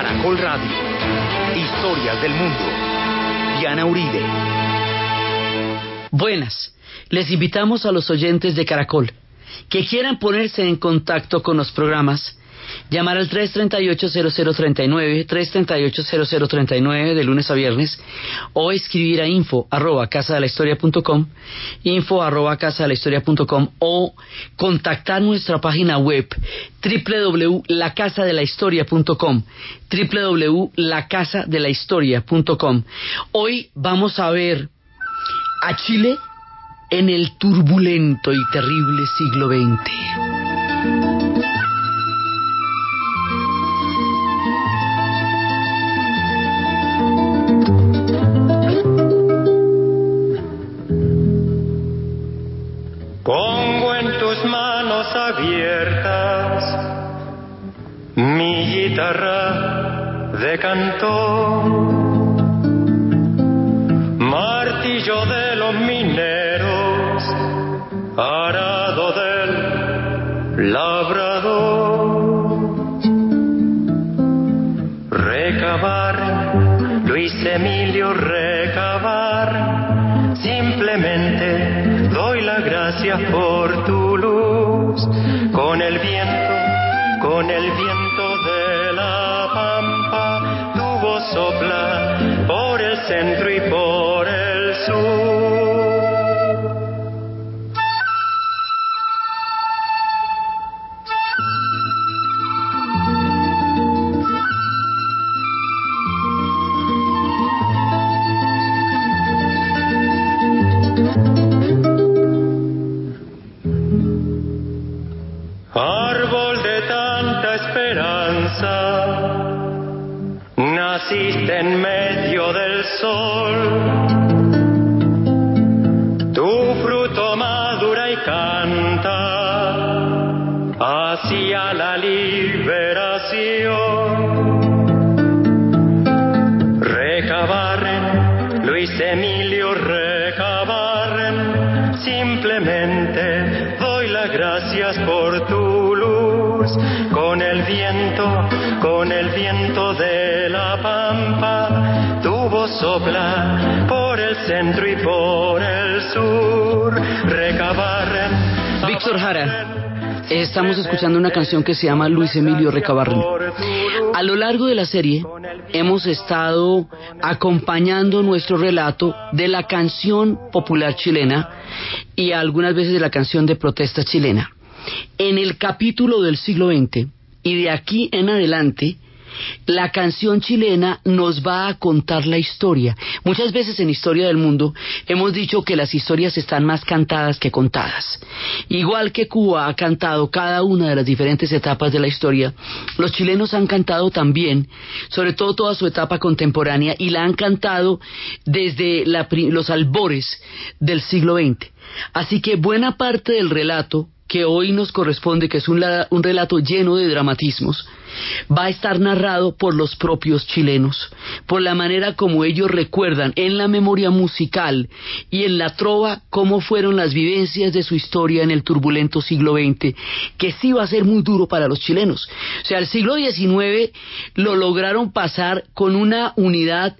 Caracol Radio. Historias del mundo. Diana Uribe. Buenas. Les invitamos a los oyentes de Caracol que quieran ponerse en contacto con los programas llamar al 338-0039, 338-0039 de lunes a viernes, o escribir a info arroba casa de historia info arroba casa de la historia o contactar nuestra página web www.lacasadelahistoria.com www.lacasadelahistoria.com Hoy vamos a ver a Chile en el turbulento y terrible siglo XX. Guitarra de canto, martillo de los mineros, arado del labrador, recabar, Luis Emilio recabar, simplemente gracias por tu luz, con el viento, con el viento sopla por el centro y por el sur. Sopla por el centro y por el sur, recabarren. Víctor Jara. Estamos escuchando una canción que se llama Luis Emilio Recabarren. A lo largo de la serie hemos estado acompañando nuestro relato de la canción popular chilena y algunas veces de la canción de protesta chilena. En el capítulo del siglo XX y de aquí en adelante, la canción chilena nos va a contar la historia. Muchas veces en Historia del Mundo hemos dicho que las historias están más cantadas que contadas. Igual que Cuba ha cantado cada una de las diferentes etapas de la historia, los chilenos han cantado también, sobre todo toda su etapa contemporánea, y la han cantado desde los albores del siglo XX. Así que buena parte del relato que hoy nos corresponde, que es un, relato lleno de dramatismos, va a estar narrado por los propios chilenos, por la manera como ellos recuerdan en la memoria musical y en la trova cómo fueron las vivencias de su historia en el turbulento siglo XX, que sí va a ser muy duro para los chilenos. O sea, el siglo XIX lo lograron pasar con una unidad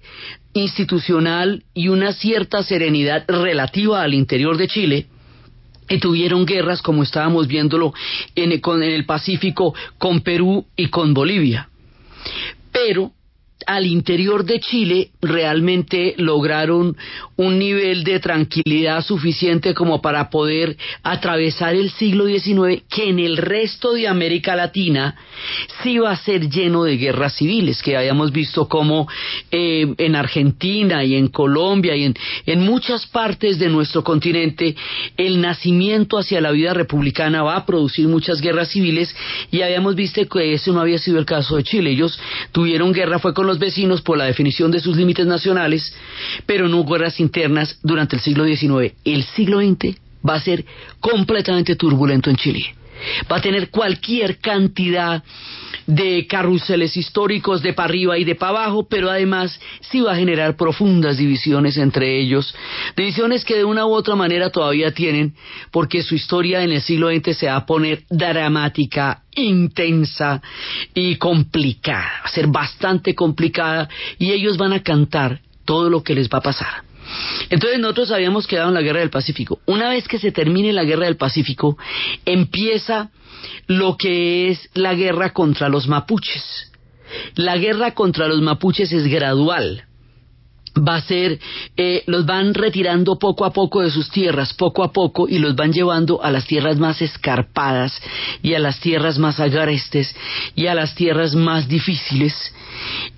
institucional y una cierta serenidad relativa al interior de Chile, tuvieron guerras como estábamos viéndolo en, en el Pacífico con Perú y con Bolivia. Pero al interior de Chile realmente lograron un nivel de tranquilidad suficiente como para poder atravesar el siglo XIX que en el resto de América Latina sí va a ser lleno de guerras civiles, que habíamos visto como eh, en Argentina y en Colombia y en, en muchas partes de nuestro continente el nacimiento hacia la vida republicana va a producir muchas guerras civiles y habíamos visto que ese no había sido el caso de Chile. Ellos tuvieron guerra, fue con los vecinos por la definición de sus límites nacionales, pero no guerras internas durante el siglo XIX. El siglo XX va a ser completamente turbulento en Chile. Va a tener cualquier cantidad de carruseles históricos de para arriba y de para abajo, pero además sí va a generar profundas divisiones entre ellos, divisiones que de una u otra manera todavía tienen, porque su historia en el siglo XX se va a poner dramática, intensa y complicada, va a ser bastante complicada y ellos van a cantar todo lo que les va a pasar. Entonces nosotros habíamos quedado en la guerra del Pacífico. Una vez que se termine la guerra del Pacífico, empieza lo que es la guerra contra los mapuches. La guerra contra los mapuches es gradual. Va a ser, eh, los van retirando poco a poco de sus tierras, poco a poco, y los van llevando a las tierras más escarpadas y a las tierras más agrestes y a las tierras más difíciles.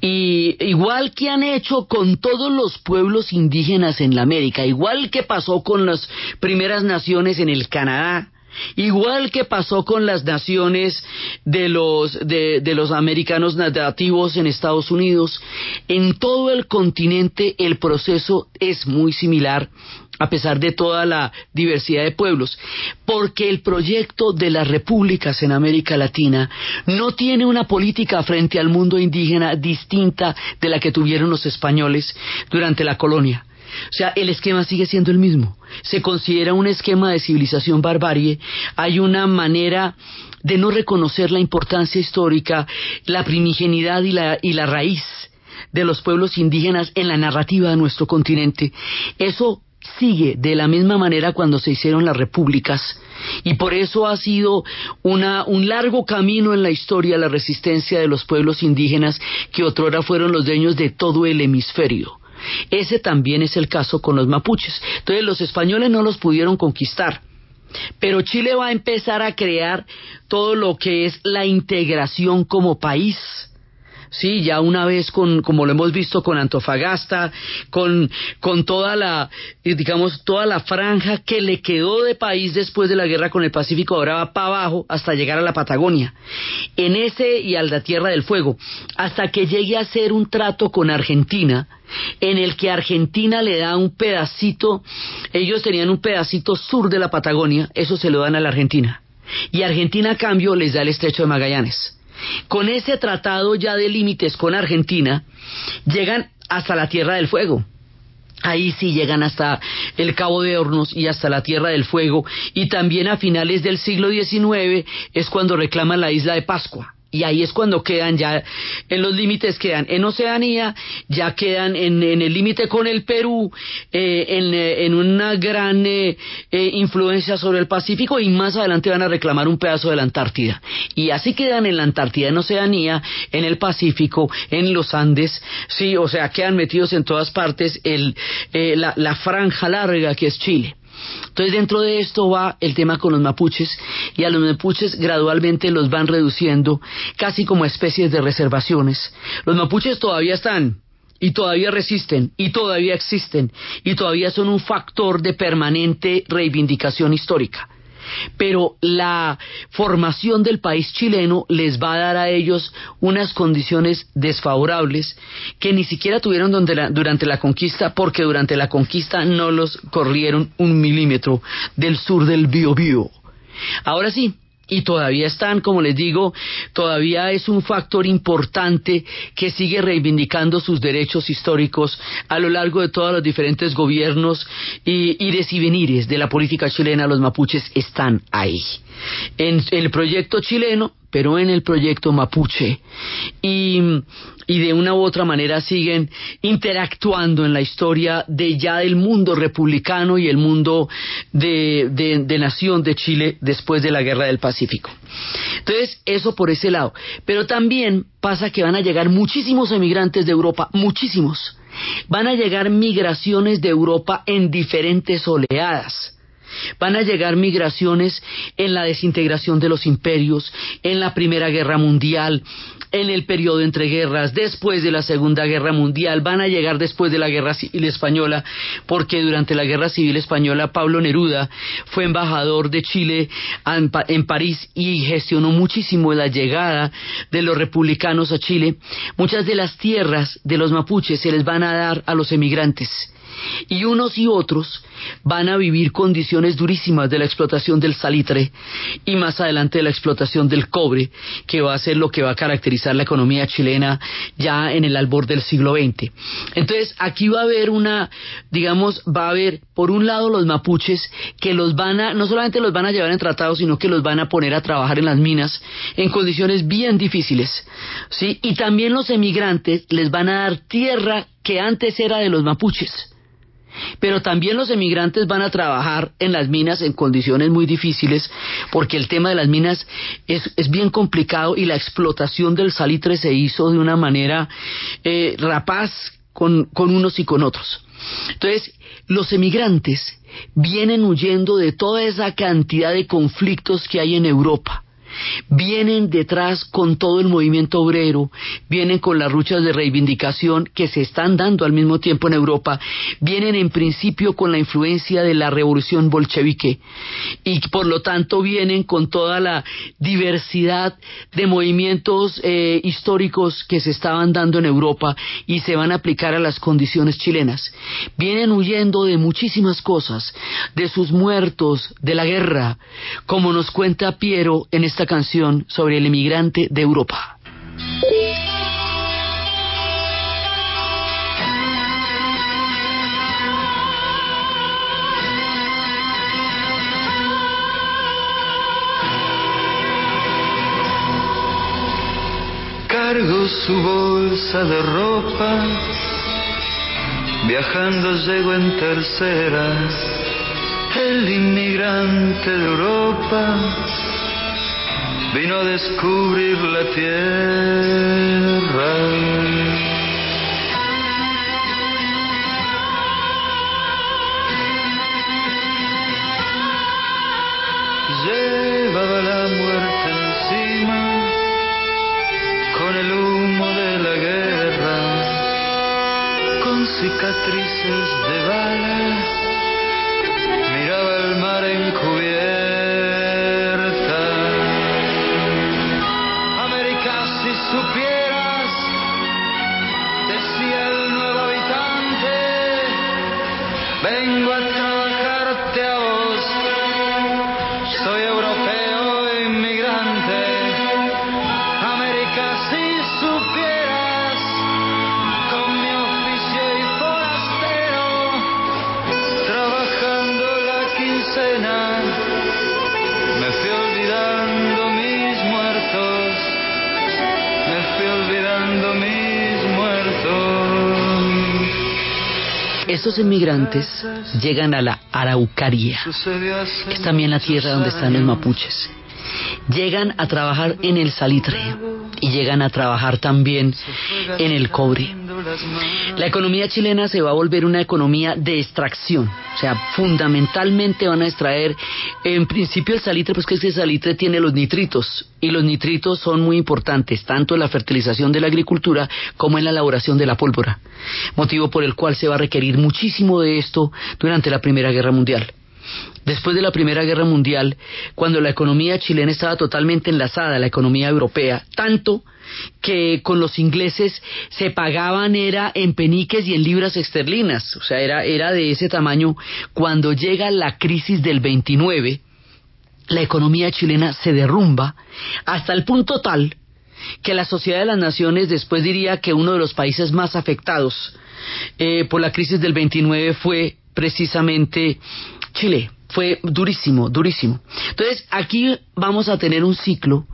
Y igual que han hecho con todos los pueblos indígenas en la América, igual que pasó con las primeras naciones en el Canadá, Igual que pasó con las naciones de los, de, los americanos nativos en Estados Unidos, en todo el continente el proceso es muy similar a pesar de toda la diversidad de pueblos, porque el proyecto de las repúblicas en América Latina no tiene una política frente al mundo indígena distinta de la que tuvieron los españoles durante la colonia. O sea, el esquema sigue siendo el mismo. Se considera un esquema de civilización barbarie. Hay una manera de no reconocer la importancia histórica, la primigenidad y la, y la raíz de los pueblos indígenas en la narrativa de nuestro continente. Eso sigue de la misma manera cuando se hicieron las repúblicas y por eso ha sido una, un largo camino en la historia la resistencia de los pueblos indígenas que otrora fueron los dueños de todo el hemisferio. Ese también es el caso con los mapuches. Entonces los españoles no los pudieron conquistar. Pero Chile va a empezar a crear todo lo que es la integración como país sí, ya una vez con, como lo hemos visto con Antofagasta, con, con toda la, digamos, toda la franja que le quedó de país después de la guerra con el Pacífico, ahora va para abajo hasta llegar a la Patagonia, en ese y a la Tierra del Fuego, hasta que llegue a ser un trato con Argentina, en el que Argentina le da un pedacito, ellos tenían un pedacito sur de la Patagonia, eso se lo dan a la Argentina. Y Argentina a cambio les da el estrecho de Magallanes. Con ese tratado ya de límites con Argentina, llegan hasta la Tierra del Fuego. Ahí sí llegan hasta el Cabo de Hornos y hasta la Tierra del Fuego. Y también a finales del siglo XIX es cuando reclaman la isla de Pascua y ahí es cuando quedan ya en los límites quedan en Oceanía ya quedan en, el límite con el Perú eh, eh, en, una gran eh, influencia sobre el Pacífico y más adelante van a reclamar un pedazo de la Antártida. Y así quedan en la Antártida en Oceanía en el Pacífico en los Andes sí o sea quedan metidos en todas partes el, la, la franja larga que es Chile entonces dentro de esto va el tema con los mapuches y a los mapuches gradualmente los van reduciendo casi como especies de reservaciones. Los mapuches todavía están y todavía resisten y todavía existen y todavía son un factor de permanente reivindicación histórica pero la formación del país chileno les va a dar a ellos unas condiciones desfavorables que ni siquiera tuvieron durante la conquista, porque durante la conquista no los corrieron un milímetro del sur del Biobío. Ahora sí, y todavía están, como les digo, todavía es un factor importante que sigue reivindicando sus derechos históricos a lo largo de todos los diferentes gobiernos y ires y venires de la política chilena, los mapuches están ahí. En el proyecto chileno pero en el proyecto mapuche y, de una u otra manera siguen interactuando en la historia de ya del mundo republicano y el mundo de, de nación de Chile después de la guerra del Pacífico. Entonces, eso por ese lado. Pero también pasa que van a llegar muchísimos emigrantes de Europa, muchísimos. Van a llegar migraciones de Europa en diferentes oleadas Van a llegar migraciones en la desintegración de los imperios, en la Primera Guerra Mundial, en el periodo entre guerras, después de la Segunda Guerra Mundial, van a llegar después de la Guerra Civil Española, porque durante la Guerra Civil Española Pablo Neruda fue embajador de Chile en, París y gestionó muchísimo la llegada de los republicanos a Chile. Muchas de las tierras de los mapuches se les van a dar a los emigrantes y unos y otros van a vivir condiciones durísimas de la explotación del salitre y más adelante de la explotación del cobre, que va a ser lo que va a caracterizar la economía chilena ya en el albor del siglo XX. Entonces, aquí va a haber una, digamos, va a haber, por un lado, los mapuches que los van a, no solamente los van a llevar en tratados, sino que los van a poner a trabajar en las minas en condiciones bien difíciles, ¿sí? Y también los emigrantes les van a dar tierra que antes era de los mapuches pero también los emigrantes van a trabajar en las minas en condiciones muy difíciles porque el tema de las minas es, bien complicado y la explotación del salitre se hizo de una manera eh, rapaz con, con unos y con otros. Entonces, los emigrantes vienen huyendo de toda esa cantidad de conflictos que hay en Europa vienen detrás con todo el movimiento obrero, vienen con las luchas de reivindicación que se están dando al mismo tiempo en Europa, vienen en principio con la influencia de la revolución bolchevique y por lo tanto vienen con toda la diversidad de movimientos eh, históricos que se estaban dando en Europa y se van a aplicar a las condiciones chilenas. Vienen huyendo de muchísimas cosas, de sus muertos, de la guerra, como nos cuenta Piero en esta canción sobre el emigrante de Europa. Cargo su bolsa de ropa, viajando llego en tercera, el inmigrante de Europa vino a descubrir la tierra. Llevaba la muerte encima con el humo de la guerra, con cicatrices de bala, miraba el mar encubierto Estos inmigrantes llegan a la Araucaria, es también la tierra donde están los mapuches. Llegan a trabajar en el salitre y llegan a trabajar también en el cobre. La economía chilena se va a volver una economía de extracción, o sea, fundamentalmente van a extraer, en principio el salitre, pues que ese salitre tiene los nitritos, y los nitritos son muy importantes, tanto en la fertilización de la agricultura como en la elaboración de la pólvora, motivo por el cual se va a requerir muchísimo de esto durante la Primera Guerra Mundial. Después de la Primera Guerra Mundial, cuando la economía chilena estaba totalmente enlazada a la economía europea, tanto que con los ingleses se pagaban era en peniques y en libras esterlinas, o sea, era, era de ese tamaño. Cuando llega la crisis del 29, la economía chilena se derrumba hasta el punto tal que la Sociedad de las Naciones después diría que uno de los países más afectados eh, por la crisis del 29 fue precisamente Chile. Fue durísimo, durísimo. Entonces, aquí vamos a tener un ciclo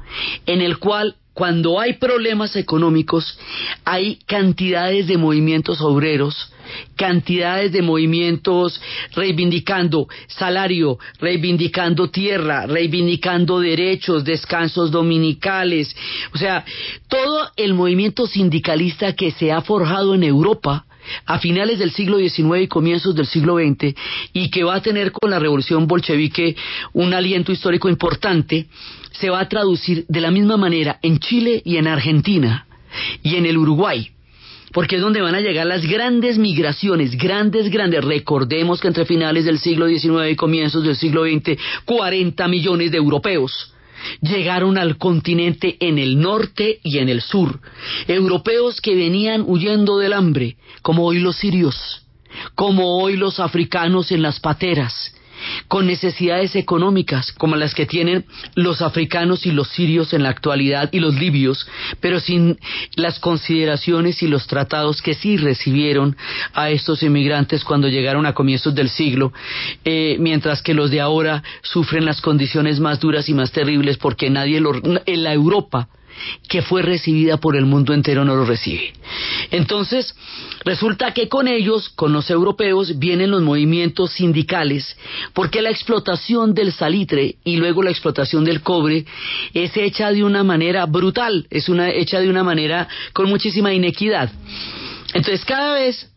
en el cual cuando hay problemas económicos, hay cantidades de movimientos obreros, cantidades de movimientos reivindicando salario, reivindicando tierra, reivindicando derechos, descansos dominicales, o sea, todo el movimiento sindicalista que se ha forjado en Europa a finales del siglo XIX y comienzos del siglo XX y que va a tener con la revolución bolchevique un aliento histórico importante, se va a traducir de la misma manera en Chile y en Argentina y en el Uruguay porque es donde van a llegar las grandes migraciones, grandes, grandes. Recordemos que entre finales del siglo XIX y comienzos del siglo XX, 40 millones de europeos llegaron al continente en el norte y en el sur. Europeos que venían huyendo del hambre, como hoy los sirios, como hoy los africanos en las pateras, con necesidades económicas como las que tienen los africanos y los sirios en la actualidad y los libios, pero sin las consideraciones y los tratados que sí recibieron a estos inmigrantes cuando llegaron a comienzos del siglo, eh, mientras que los de ahora sufren las condiciones más duras y más terribles porque nadie en la Europa que fue recibida por el mundo entero no lo recibe. Entonces, resulta que con ellos, con los europeos, vienen los movimientos sindicales, porque la explotación del salitre y luego la explotación del cobre es hecha de una manera brutal, es una, hecha de una manera con muchísima inequidad. Entonces, cada vez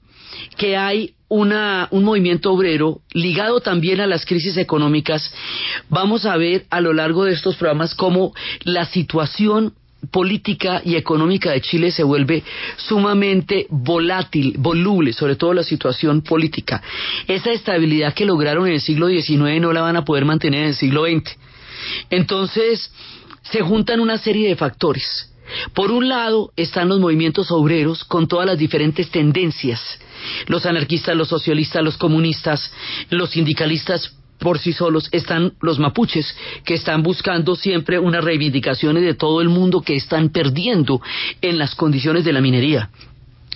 que hay una, un movimiento obrero ligado también a las crisis económicas, vamos a ver a lo largo de estos programas cómo la situación política y económica de Chile se vuelve sumamente volátil, voluble, sobre todo la situación política. Esa estabilidad que lograron en el siglo XIX no la van a poder mantener en el siglo XX. Entonces, se juntan una serie de factores. Por un lado están los movimientos obreros con todas las diferentes tendencias, los anarquistas, los socialistas, los comunistas, los sindicalistas por sí solos están los mapuches, que están buscando siempre unas reivindicaciones de todo el mundo que están perdiendo en las condiciones de la minería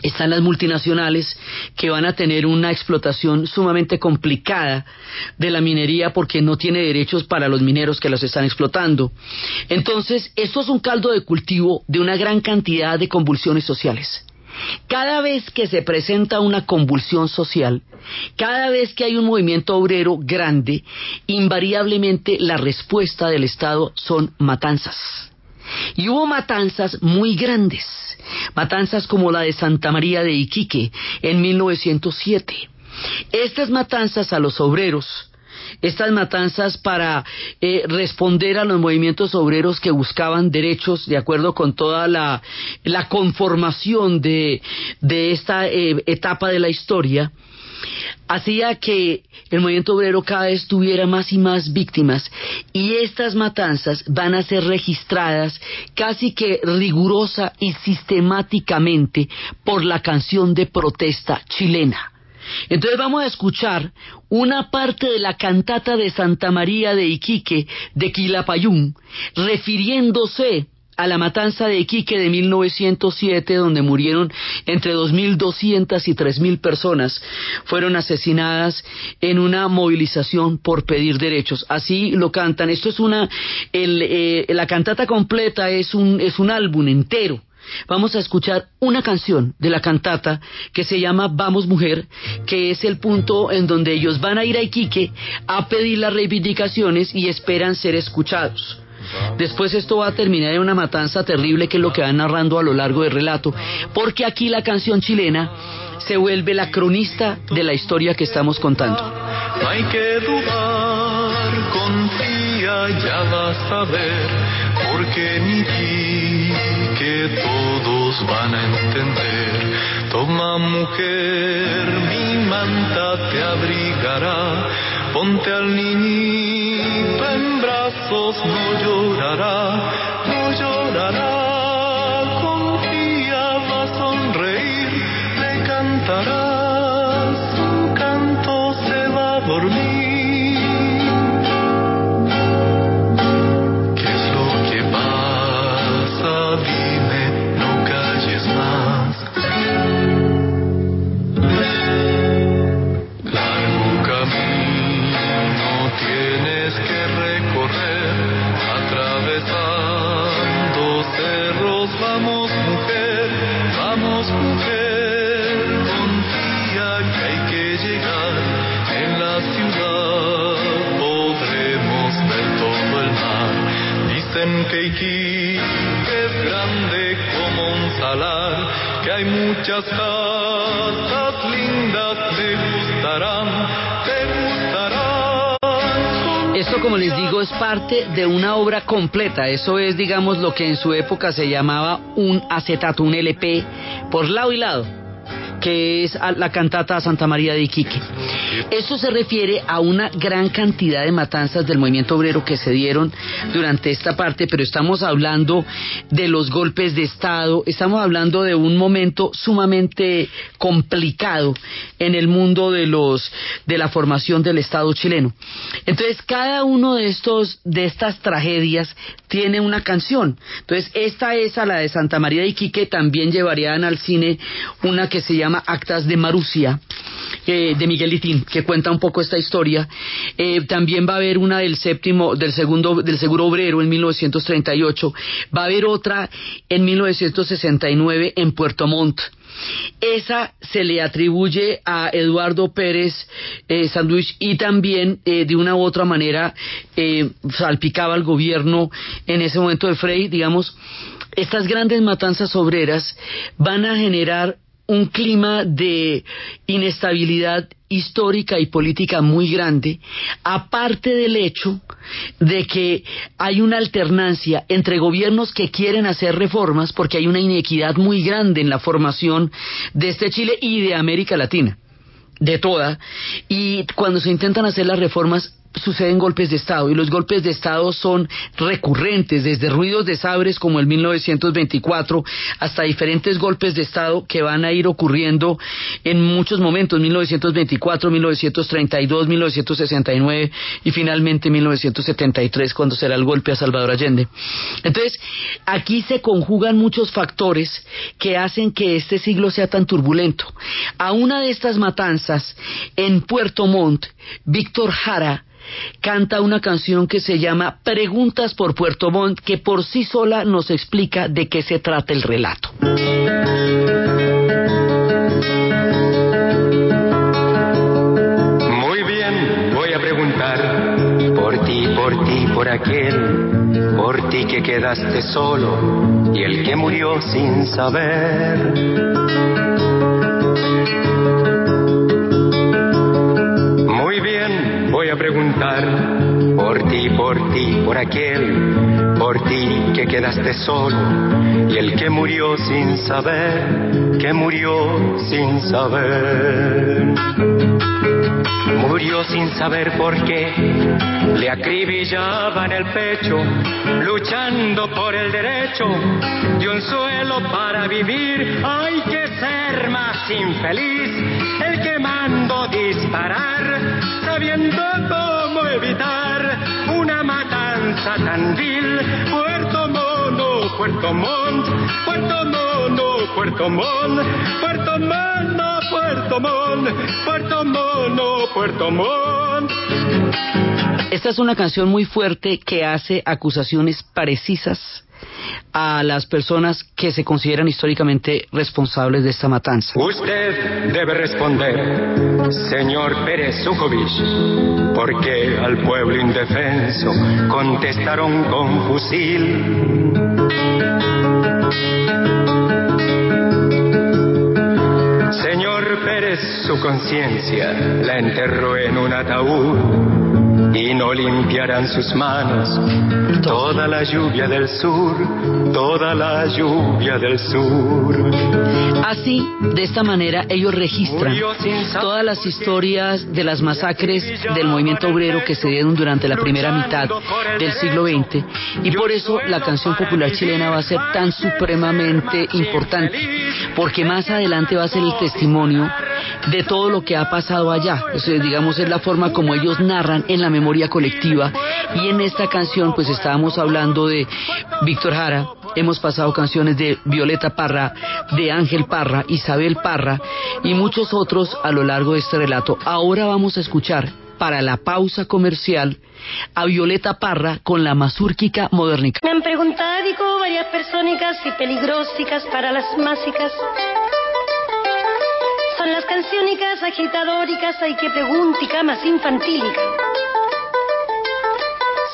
están las multinacionales que van a tener una explotación sumamente complicada de la minería porque no tiene derechos para los mineros que los están explotando. Entonces, esto es un caldo de cultivo de una gran cantidad de convulsiones sociales. Cada vez que se presenta una convulsión social, cada vez que hay un movimiento obrero grande, invariablemente la respuesta del Estado son matanzas. Y hubo matanzas muy grandes, matanzas como la de Santa María de Iquique en 1907. Estas matanzas a los obreros estas matanzas para eh, responder a los movimientos obreros que buscaban derechos de acuerdo con toda la, conformación de, esta eh, etapa de la historia, hacía que el movimiento obrero cada vez tuviera más y más víctimas y estas matanzas van a ser registradas casi que rigurosa y sistemáticamente por la canción de protesta chilena. Entonces vamos a escuchar una parte de la cantata de Santa María de Iquique de Quilapayún, refiriéndose a la matanza de Iquique de 1907, donde murieron entre 2.200 y 3.000 personas, fueron asesinadas en una movilización por pedir derechos. Así lo cantan. Esto es una, eh, la cantata completa es un, es un álbum entero Vamos a escuchar una canción de la cantata que se llama Vamos Mujer, que es el punto en donde ellos van a ir a Iquique a pedir las reivindicaciones y esperan ser escuchados. Después esto va a terminar en una matanza terrible que es lo que van narrando a lo largo del relato, porque aquí la canción chilena se vuelve la cronista de la historia que estamos contando. hay que dudar, confía, ya vas a ver, porque todos van a entender. Toma mujer, mi manta te abrigará, ponte al niñito en brazos, no llorará, no llorará. Es grande como un salar, que hay muchas casas lindas, te gustarán, te gustarán. Esto, como les digo, es parte de una obra completa. Eso es, digamos, lo que en su época se llamaba un acetato, un LP, por lado y lado que es la cantata Santa María de Iquique. Esto se refiere a una gran cantidad de matanzas del movimiento obrero que se dieron durante esta parte, pero estamos hablando de los golpes de Estado, estamos hablando de un momento sumamente complicado en el mundo de los de la formación del Estado chileno. Entonces, cada uno de estos de estas tragedias tiene una canción. Entonces, esta es a la de Santa María de Iquique, también llevarían al cine una que se llama Actas de Marusia, eh, de Miguel Litín, que cuenta un poco esta historia. Eh, también va a haber una del séptimo, del segundo, del seguro obrero en 1938. Va a haber otra en 1969 en Puerto Montt. Esa se le atribuye a Eduardo Pérez eh, Sandwich y también eh, de una u otra manera salpicaba al gobierno en ese momento de Frey, digamos, estas grandes matanzas obreras van a generar un clima de inestabilidad histórica y política muy grande, aparte del hecho de que hay una alternancia entre gobiernos que quieren hacer reformas porque hay una inequidad muy grande en la formación de este Chile y de América Latina de toda, y cuando se intentan hacer las reformas suceden golpes de Estado y los golpes de Estado son recurrentes, desde ruidos de sabres como el 1924 hasta diferentes golpes de Estado que van a ir ocurriendo en muchos momentos, 1924, 1932, 1969 y finalmente 1973 cuando será el golpe a Salvador Allende. Entonces, aquí se conjugan muchos factores que hacen que este siglo sea tan turbulento. A una de estas matanzas en Puerto Montt, Víctor Jara canta una canción que se llama Preguntas por Puerto Montt, que por sí sola nos explica de qué se trata el relato. Muy bien, voy a preguntar por ti, por ti, por aquel, por ti que quedaste solo y el que murió sin saber preguntar por ti, por ti, por aquel, por ti que quedaste solo y el que murió sin saber, que murió sin saber. Murió sin saber por qué, le acribillaba en el pecho, luchando por el derecho de un suelo para vivir. Hay que ser más infeliz, el que mando disparar sabiendo cómo evitar una matanza tan vil. Puerto Mono, Puerto Montt, Puerto Mono, Puerto Montt, Puerto Mono, Puerto Montt, Puerto Mono, Puerto Montt. Esta es una canción muy fuerte que hace acusaciones precisas a las personas que se consideran históricamente responsables de esta matanza. Usted debe responder, señor Pérez Sukovich, porque al pueblo indefenso contestaron con fusil. Señor Pérez, su conciencia la enterró en un ataúd y no limpiarán sus manos. Toda la lluvia del sur, toda la lluvia del sur. Así, de esta manera, ellos registran todas las historias de las masacres del movimiento obrero que se dieron durante la primera mitad del siglo XX y por eso la canción popular chilena va a ser tan supremamente importante, porque más adelante va a ser el testimonio de todo lo que ha pasado allá. digamos, es la forma como ellos narran en la memoria colectiva. Y en esta canción, pues estábamos hablando de Víctor Jara, hemos pasado canciones de Violeta Parra, de Ángel Parra, Isabel Parra y muchos otros a lo largo de este relato. Ahora vamos a escuchar para la pausa comercial a Violeta Parra con la mazúrquica modernica. Me han preguntado varias personas y peligrosicas para las másicas son las canciónicas agitadóricas, hay que preguntica más infantílica.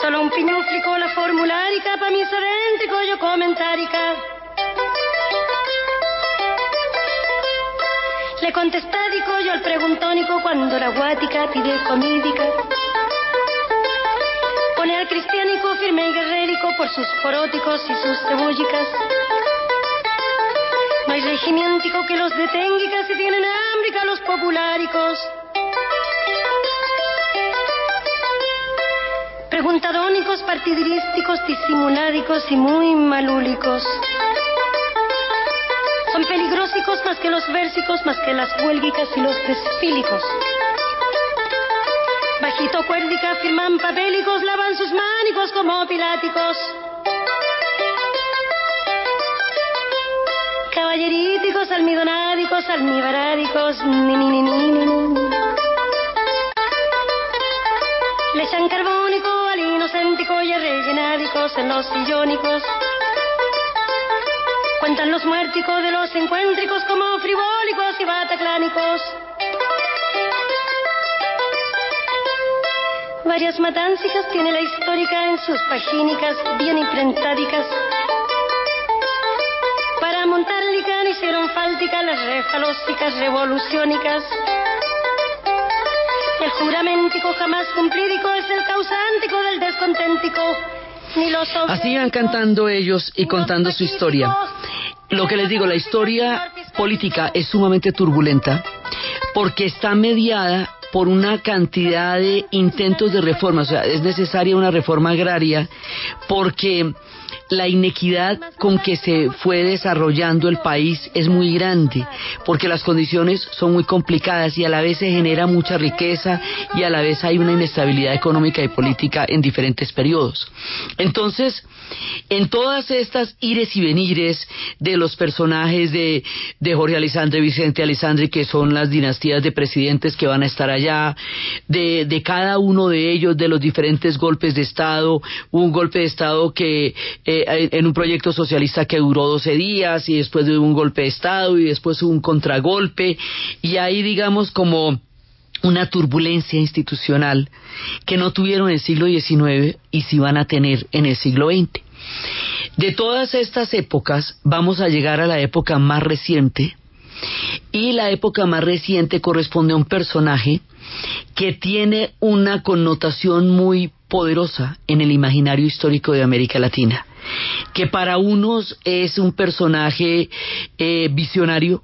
Solo un piñuflico la formularica, pa' mi serentico yo comentárica. Le contestádico yo al preguntónico cuando la guática pide comídica. Pone al cristiánico firme y guerrérico por sus poróticos y sus cebúllicas No hay regimientico que los detenga y casi tienen hambre a los populáricos. Preguntadónicos, partidirísticos, disimuládicos y muy malúlicos. Son peligrosicos más que los versicos, más que las huélgicas y los desfílicos. Bajito cuérdica firman papélicos, lavan sus mánicos como piláticos. Caballeríticos, almidonádicos, almibarádicos, ni ni ni ni ni. Le echan carbónico al inocéntico y a rellenádicos en los sillónicos. Cuentan los muérticos de los encuéntricos como frivólicos y bataclánicos. Varias matancicas tiene la histórica en sus pagínicas bien imprentádicas. Las refalósicas revoluciónicas. El juramentico jamás cumplidico es el causántico del desconténtico. Ni los Así cantando ellos y contando su historia. Lo que les digo, la historia política es sumamente turbulenta porque está mediada por una cantidad de intentos de reforma, o sea, es necesaria una reforma agraria porque la inequidad con que se fue desarrollando el país es muy grande, porque las condiciones son muy complicadas y a la vez se genera mucha riqueza y a la vez hay una inestabilidad económica y política en diferentes periodos. Entonces, en todas estas ires y venires de los personajes de, de Jorge Alessandro y Vicente Alessandri, que son las dinastías de presidentes que van a estar allá, de, de cada uno de ellos, de los diferentes golpes de Estado, un golpe de Estado que eh, en un proyecto socialista que duró 12 días y después de un golpe de Estado y después un contragolpe. Y ahí digamos como una turbulencia institucional que no tuvieron en el siglo XIX y sí van a tener en el siglo XX. De todas estas épocas vamos a llegar a la época más reciente. Y la época más reciente corresponde a un personaje que tiene una connotación muy poderosa en el imaginario histórico de América Latina, que para unos es un personaje eh, visionario,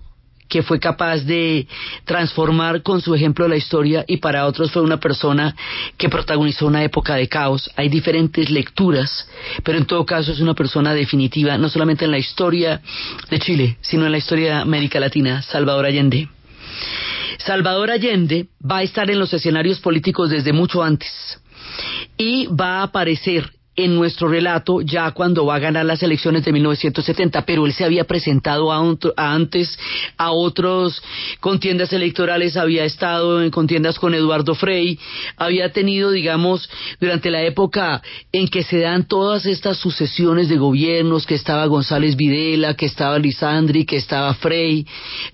que fue capaz de transformar con su ejemplo la historia y para otros fue una persona que protagonizó una época de caos. Hay diferentes lecturas, pero en todo caso es una persona definitiva, no solamente en la historia de Chile, sino en la historia de América Latina, Salvador Allende. Salvador Allende va a estar en los escenarios políticos desde mucho antes y va a aparecer en nuestro relato ya cuando va a ganar las elecciones de 1970, pero él se había presentado a, antes a otros contiendas electorales, había estado en contiendas con Eduardo Frei, había tenido, digamos, durante la época en que se dan todas estas sucesiones de gobiernos, que estaba González Videla, que estaba Lisandri, que estaba Frei,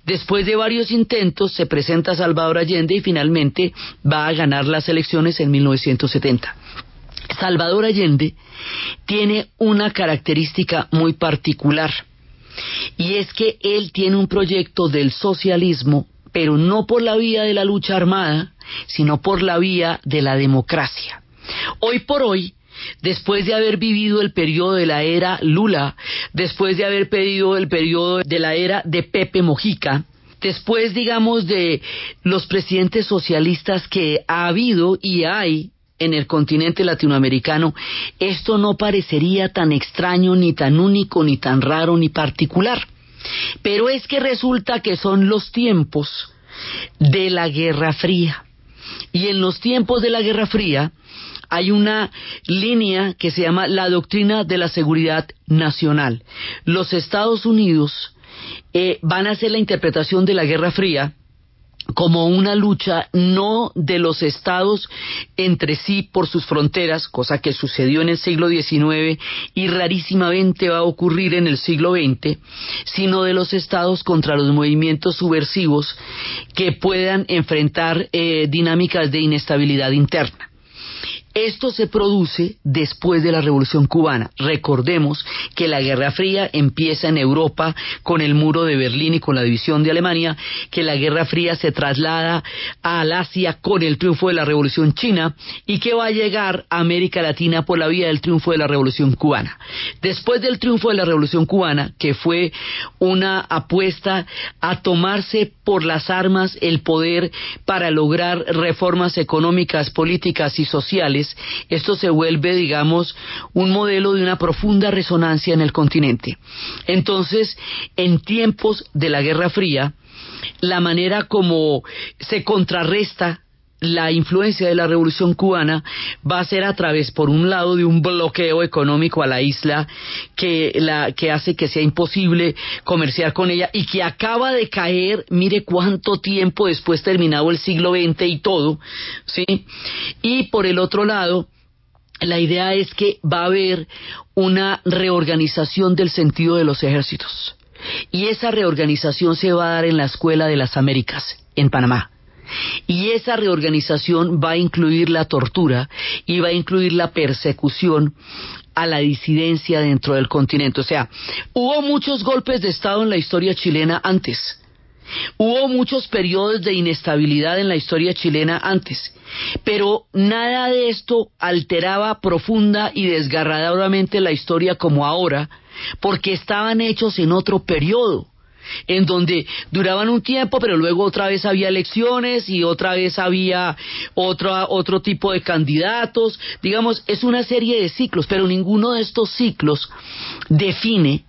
después de varios intentos se presenta Salvador Allende y finalmente va a ganar las elecciones en 1970. Salvador Allende tiene una característica muy particular y es que él tiene un proyecto del socialismo, pero no por la vía de la lucha armada, sino por la vía de la democracia. Hoy por hoy, después de haber vivido el periodo de la era Lula, después de haber pedido el periodo de la era de Pepe Mojica, después, digamos, de los presidentes socialistas que ha habido y hay en el continente latinoamericano, esto no parecería tan extraño, ni tan único, ni tan raro, ni particular. Pero es que resulta que son los tiempos de la Guerra Fría. Y en los tiempos de la Guerra Fría hay una línea que se llama la doctrina de la seguridad nacional. Los Estados Unidos eh, van a hacer la interpretación de la Guerra Fría como una lucha no de los estados entre sí por sus fronteras, cosa que sucedió en el siglo XIX y rarísimamente va a ocurrir en el siglo XX, sino de los estados contra los movimientos subversivos que puedan enfrentar eh, dinámicas de inestabilidad interna. Esto se produce después de la Revolución cubana. Recordemos que la Guerra Fría empieza en Europa con el muro de Berlín y con la división de Alemania, que la Guerra Fría se traslada al Asia con el triunfo de la Revolución China y que va a llegar a América Latina por la vía del triunfo de la Revolución cubana. Después del triunfo de la Revolución cubana, que fue una apuesta a tomarse por las armas el poder para lograr reformas económicas, políticas y sociales, esto se vuelve, digamos, un modelo de una profunda resonancia en el continente. Entonces, en tiempos de la Guerra Fría, la manera como se contrarresta la influencia de la revolución cubana va a ser a través, por un lado, de un bloqueo económico a la isla que, la, que hace que sea imposible comerciar con ella y que acaba de caer, mire cuánto tiempo después terminado el siglo XX y todo, ¿sí? Y por el otro lado, la idea es que va a haber una reorganización del sentido de los ejércitos. Y esa reorganización se va a dar en la Escuela de las Américas, en Panamá. Y esa reorganización va a incluir la tortura y va a incluir la persecución a la disidencia dentro del continente. O sea, hubo muchos golpes de Estado en la historia chilena antes. Hubo muchos periodos de inestabilidad en la historia chilena antes, pero nada de esto alteraba profunda y desgarradoramente la historia como ahora, porque estaban hechos en otro periodo en donde duraban un tiempo, pero luego otra vez había elecciones y otra vez había otro, otro tipo de candidatos. Digamos, es una serie de ciclos, pero ninguno de estos ciclos define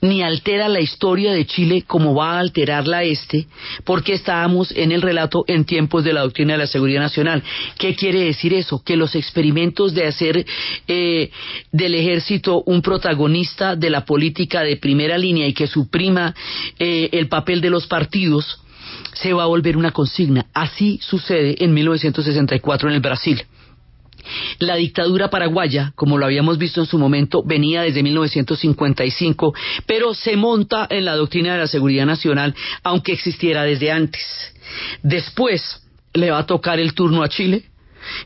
ni altera la historia de Chile como va a alterarla este, porque estábamos en el relato en tiempos de la doctrina de la seguridad nacional. ¿Qué quiere decir eso? Que los experimentos de hacer eh, del ejército un protagonista de la política de primera línea y que suprima eh, el papel de los partidos se va a volver una consigna. Así sucede en 1964 en el Brasil. La dictadura paraguaya, como lo habíamos visto en su momento, venía desde 1955, pero se monta en la doctrina de la seguridad nacional, aunque existiera desde antes. Después le va a tocar el turno a Chile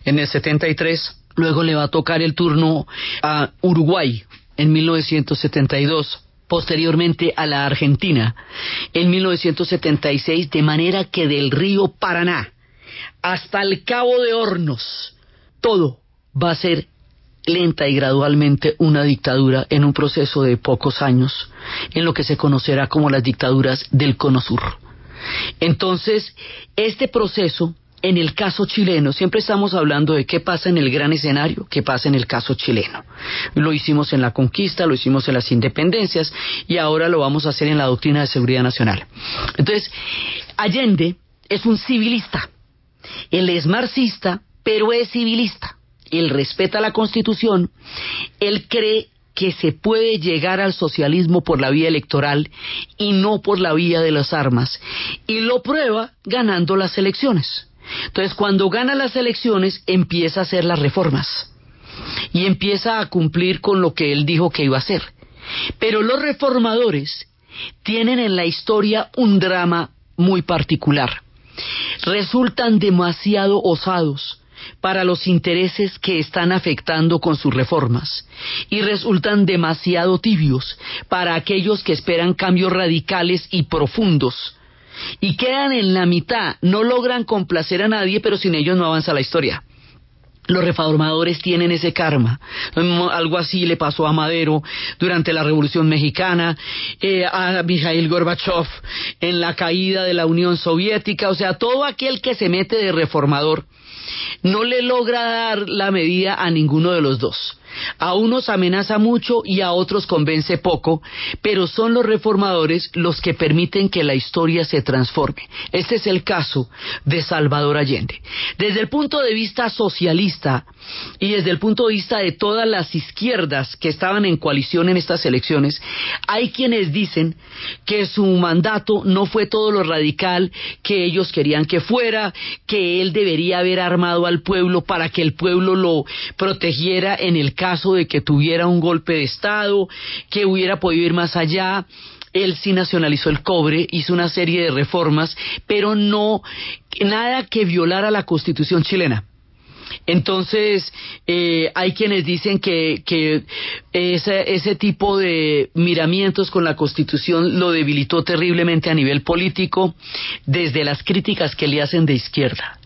en el 73, luego le va a tocar el turno a Uruguay en 1972 posteriormente a la Argentina en 1976, de manera que del río Paraná hasta el Cabo de Hornos todo va a ser lenta y gradualmente una dictadura en un proceso de pocos años, en lo que se conocerá como las dictaduras del Cono Sur. Entonces, este proceso, en el caso chileno, siempre estamos hablando de qué pasa en el gran escenario, qué pasa en el caso chileno. Lo hicimos en la conquista, lo hicimos en las independencias y ahora lo vamos a hacer en la doctrina de seguridad nacional. Entonces, Allende es un civilista, él es marxista, pero es civilista. Él respeta la Constitución, él cree que se puede llegar al socialismo por la vía electoral y no por la vía de las armas. Y lo prueba ganando las elecciones. Entonces, cuando gana las elecciones, empieza a hacer las reformas y empieza a cumplir con lo que él dijo que iba a hacer. Pero los reformadores tienen en la historia un drama muy particular. Resultan demasiado osados para los intereses que están afectando con sus reformas y resultan demasiado tibios para aquellos que esperan cambios radicales y profundos y quedan en la mitad, no logran complacer a nadie, pero sin ellos no avanza la historia. Los reformadores tienen ese karma. Algo así le pasó a Madero durante la Revolución Mexicana, eh, a Mikhail Gorbachev en la caída de la Unión Soviética. O sea, todo aquel que se mete de reformador no le logra dar la medida a ninguno de los dos. A unos amenaza mucho y a otros convence poco, pero son los reformadores los que permiten que la historia se transforme. Este es el caso de Salvador Allende. Desde el punto de vista socialista y desde el punto de vista de todas las izquierdas que estaban en coalición en estas elecciones, hay quienes dicen que su mandato no fue todo lo radical que ellos querían que fuera, que él debería haber armado al pueblo para que el pueblo lo protegiera en el caso de que tuviera un golpe de Estado, que hubiera podido ir más allá. Él sí nacionalizó el cobre, hizo una serie de reformas, pero no nada que violara la constitución chilena. Entonces, eh, hay quienes dicen que, ese tipo de miramientos con la Constitución lo debilitó terriblemente a nivel político desde las críticas que le hacen de izquierda.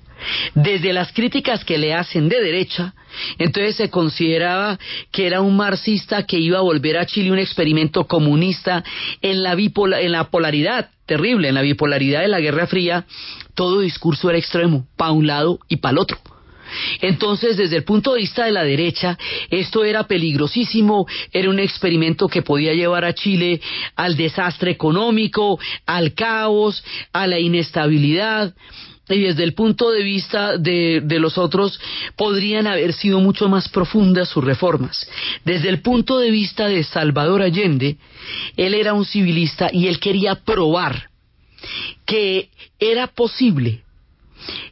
Desde las críticas que le hacen de derecha, entonces se consideraba que era un marxista que iba a volver a Chile un experimento comunista en la, en la polaridad terrible, en la bipolaridad de la Guerra Fría, todo discurso era extremo, para un lado y para el otro. Entonces, desde el punto de vista de la derecha, esto era peligrosísimo, era un experimento que podía llevar a Chile al desastre económico, al caos, a la inestabilidad y desde el punto de vista de, de, los otros podrían haber sido mucho más profundas sus reformas. Desde el punto de vista de Salvador Allende, él era un civilista y él quería probar que era posible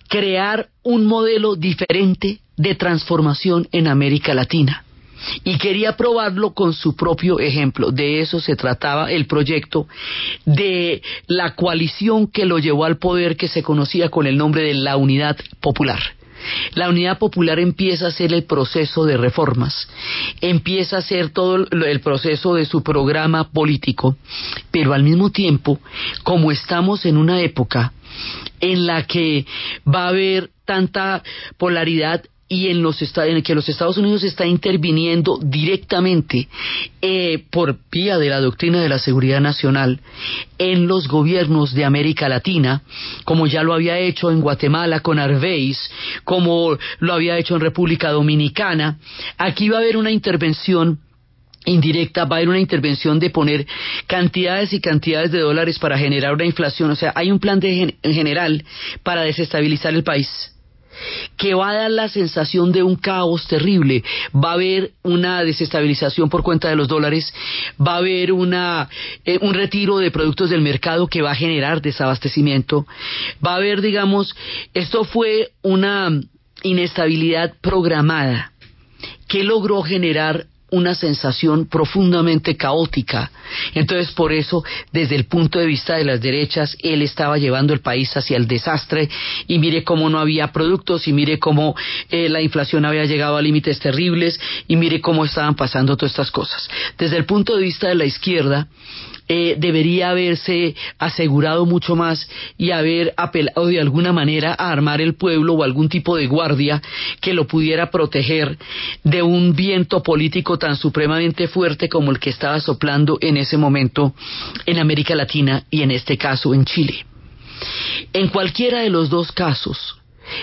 crear un modelo diferente de transformación en América Latina. Y quería probarlo con su propio ejemplo. De eso se trataba el proyecto de la coalición que lo llevó al poder que se conocía con el nombre de la Unidad Popular. La Unidad Popular empieza a hacer el proceso de reformas, empieza a hacer todo el proceso de su programa político, pero al mismo tiempo, como estamos en una época en la que va a haber tanta polaridad y en, los en que los Estados Unidos está interviniendo directamente eh, por vía de la doctrina de la seguridad nacional en los gobiernos de América Latina, como ya lo había hecho en Guatemala con Arveis, como lo había hecho en República Dominicana. Aquí va a haber una intervención indirecta va a haber una intervención de poner cantidades y cantidades de dólares para generar una inflación. O sea, hay un plan de general para desestabilizar el país que va a dar la sensación de un caos terrible. Va a haber una desestabilización por cuenta de los dólares, va a haber una, eh, un retiro de productos del mercado que va a generar desabastecimiento, va a haber, digamos, esto fue una inestabilidad programada que logró generar una sensación profundamente caótica. Entonces, por eso, desde el punto de vista de las derechas, él estaba llevando el país hacia el desastre y mire cómo no había productos y mire cómo eh, la inflación había llegado a límites terribles y mire cómo estaban pasando todas estas cosas. Desde el punto de vista de la izquierda, eh, debería haberse asegurado mucho más y haber apelado de alguna manera a armar el pueblo o algún tipo de guardia que lo pudiera proteger de un viento político tan supremamente fuerte como el que estaba soplando en ese momento en América Latina y en este caso en Chile. En cualquiera de los dos casos,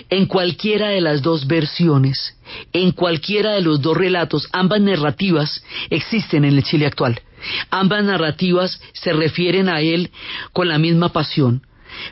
en cualquiera de las dos versiones, en cualquiera de los dos relatos, ambas narrativas existen en el Chile actual. Ambas narrativas se refieren a él con la misma pasión,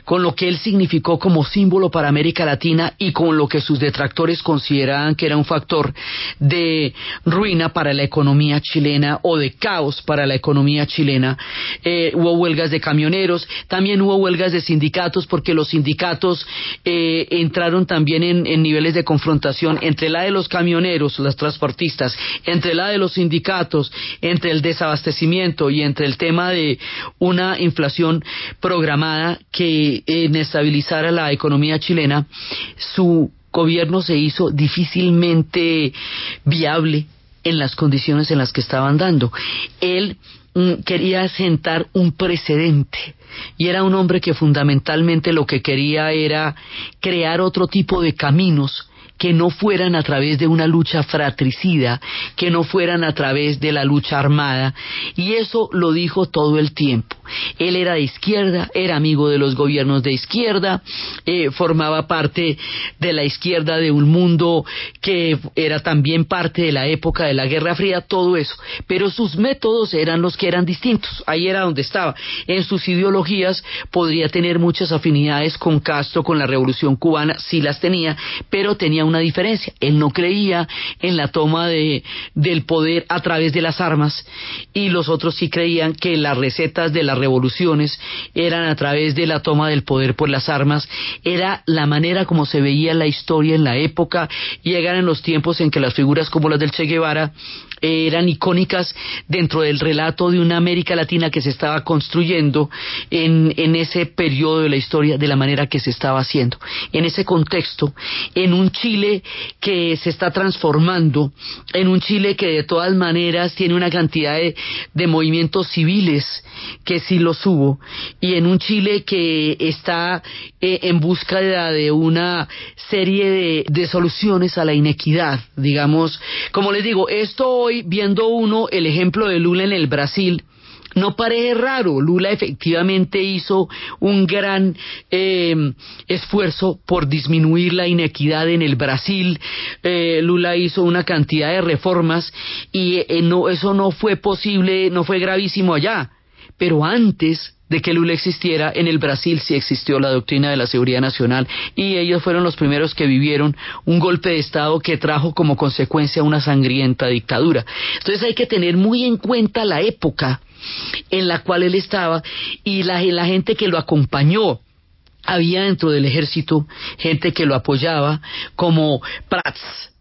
con lo que él significó como símbolo para América Latina y con lo que sus detractores consideraban que era un factor de ruina para la economía chilena o de caos para la economía chilena. Eh, hubo huelgas de camioneros, también hubo huelgas de sindicatos porque los sindicatos eh, entraron también en, en niveles de confrontación entre la de los camioneros, los transportistas, entre la de los sindicatos, entre el desabastecimiento y entre el tema de una inflación programada que inestabilizara la economía chilena, su gobierno se hizo difícilmente viable en las condiciones en las que estaban dando. Él mm, quería sentar un precedente y era un hombre que fundamentalmente lo que quería era crear otro tipo de caminos que no fueran a través de una lucha fratricida, que no fueran a través de la lucha armada, y eso lo dijo todo el tiempo. Él era de izquierda, era amigo de los gobiernos de izquierda, eh, formaba parte de la izquierda de un mundo que era también parte de la época de la Guerra Fría, todo eso. Pero sus métodos eran los que eran distintos. Ahí era donde estaba. En sus ideologías podría tener muchas afinidades con Castro, con la Revolución Cubana, sí las tenía, pero tenía una diferencia. Él no creía en la toma de, del poder a través de las armas y los otros sí creían que las recetas de revoluciones eran a través de la toma del poder por las armas. Era la manera como se veía la historia en la época y llegar en los tiempos en que las figuras como las del Che Guevara eran icónicas dentro del relato de una América Latina que se estaba construyendo en, en ese periodo de la historia de la manera que se estaba haciendo. En ese contexto, en un Chile que se está transformando, en un Chile que de todas maneras tiene una cantidad de, de movimientos civiles que sí los hubo, y en un Chile que está eh, en búsqueda de una serie de, soluciones a la inequidad, digamos. Como les digo, esto hoy, viendo uno el ejemplo de Lula en el Brasil, no parece raro. Lula efectivamente hizo un gran eh, esfuerzo por disminuir la inequidad en el Brasil. Eh, Lula hizo una cantidad de reformas y eh, no, eso no fue posible, no fue gravísimo allá. Pero antes de que Lula existiera, en el Brasil sí existió la doctrina de la seguridad nacional y ellos fueron los primeros que vivieron un golpe de Estado que trajo como consecuencia una sangrienta dictadura. Entonces hay que tener muy en cuenta la época en la cual él estaba y la, la gente que lo acompañó había dentro del ejército gente que lo apoyaba, como Prats,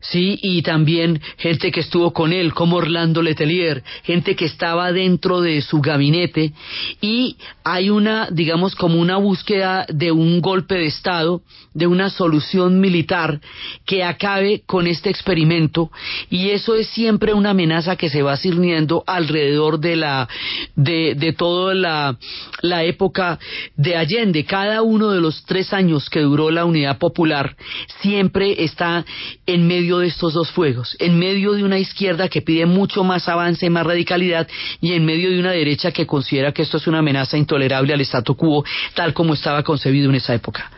sí, y también gente que estuvo con él, como Orlando Letelier, gente que estaba dentro de su gabinete, y hay una, digamos, como una búsqueda de un golpe de Estado, de una solución militar que acabe con este experimento, y eso es siempre una amenaza que se va cirniendo alrededor de la, de, de toda la, la época de Allende. Cada uno de los tres años que duró la unidad popular siempre está en medio de estos dos fuegos, en medio de una izquierda que pide mucho más avance y más radicalidad y en medio de una derecha que considera que esto es una amenaza intolerable al statu quo tal como estaba concebido en esa época.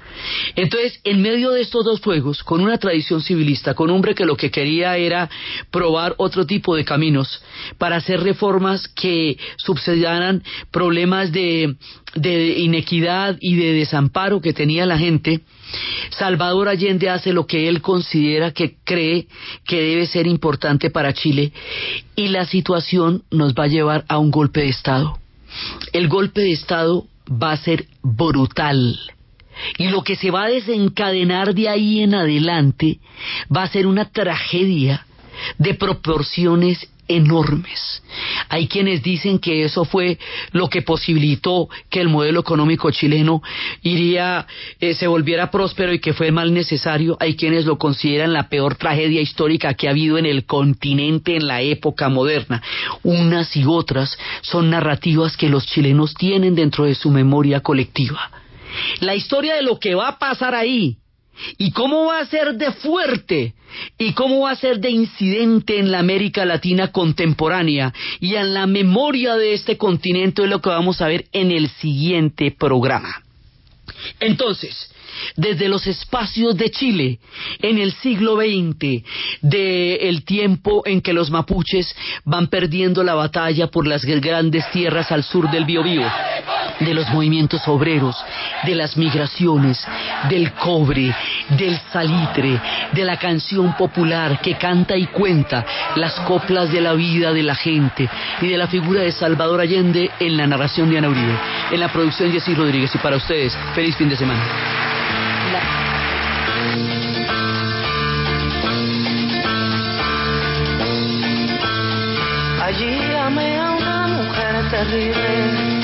Entonces, en medio de estos dos fuegos, con una tradición civilista, con un hombre que lo que quería era probar otro tipo de caminos para hacer reformas que subsidiaran problemas de, de inequidad y de desamparo que tenía la gente, Salvador Allende hace lo que él considera que cree que debe ser importante para Chile y la situación nos va a llevar a un golpe de Estado. El golpe de Estado va a ser brutal. Y lo que se va a desencadenar de ahí en adelante va a ser una tragedia de proporciones enormes. Hay quienes dicen que eso fue lo que posibilitó que el modelo económico chileno eh, se volviera próspero y que fue mal necesario. Hay quienes lo consideran la peor tragedia histórica que ha habido en el continente en la época moderna. Unas y otras son narrativas que los chilenos tienen dentro de su memoria colectiva. La historia de lo que va a pasar ahí y cómo va a ser de fuerte y cómo va a ser de incidente en la América Latina contemporánea y en la memoria de este continente es lo que vamos a ver en el siguiente programa. Entonces, desde los espacios de Chile en el siglo XX, del tiempo en que los mapuches van perdiendo la batalla por las grandes tierras al sur del Biobío, de los movimientos obreros, de las migraciones, del cobre, del salitre, de la canción popular que canta y cuenta las coplas de la vida de la gente y de la figura de Salvador Allende en la narración de Ana Uribe, en la producción Jessy Rodríguez y para ustedes, feliz fin de semana. Allí amé a una mujer terrible,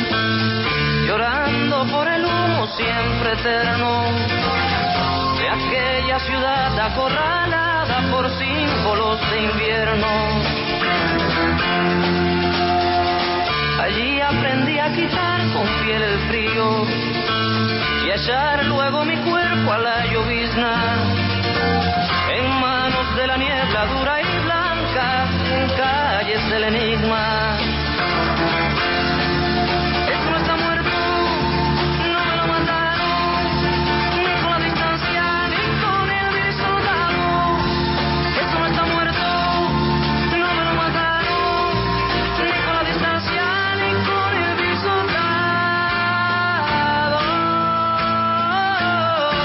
llorando por el humo siempre eterno. De aquella ciudad acorralada por símbolos de invierno. Allí aprendí a quitar con piel el frío y echar luego mi cuerpo a la llovizna. En manos de la niebla dura y blanca en calles del enigma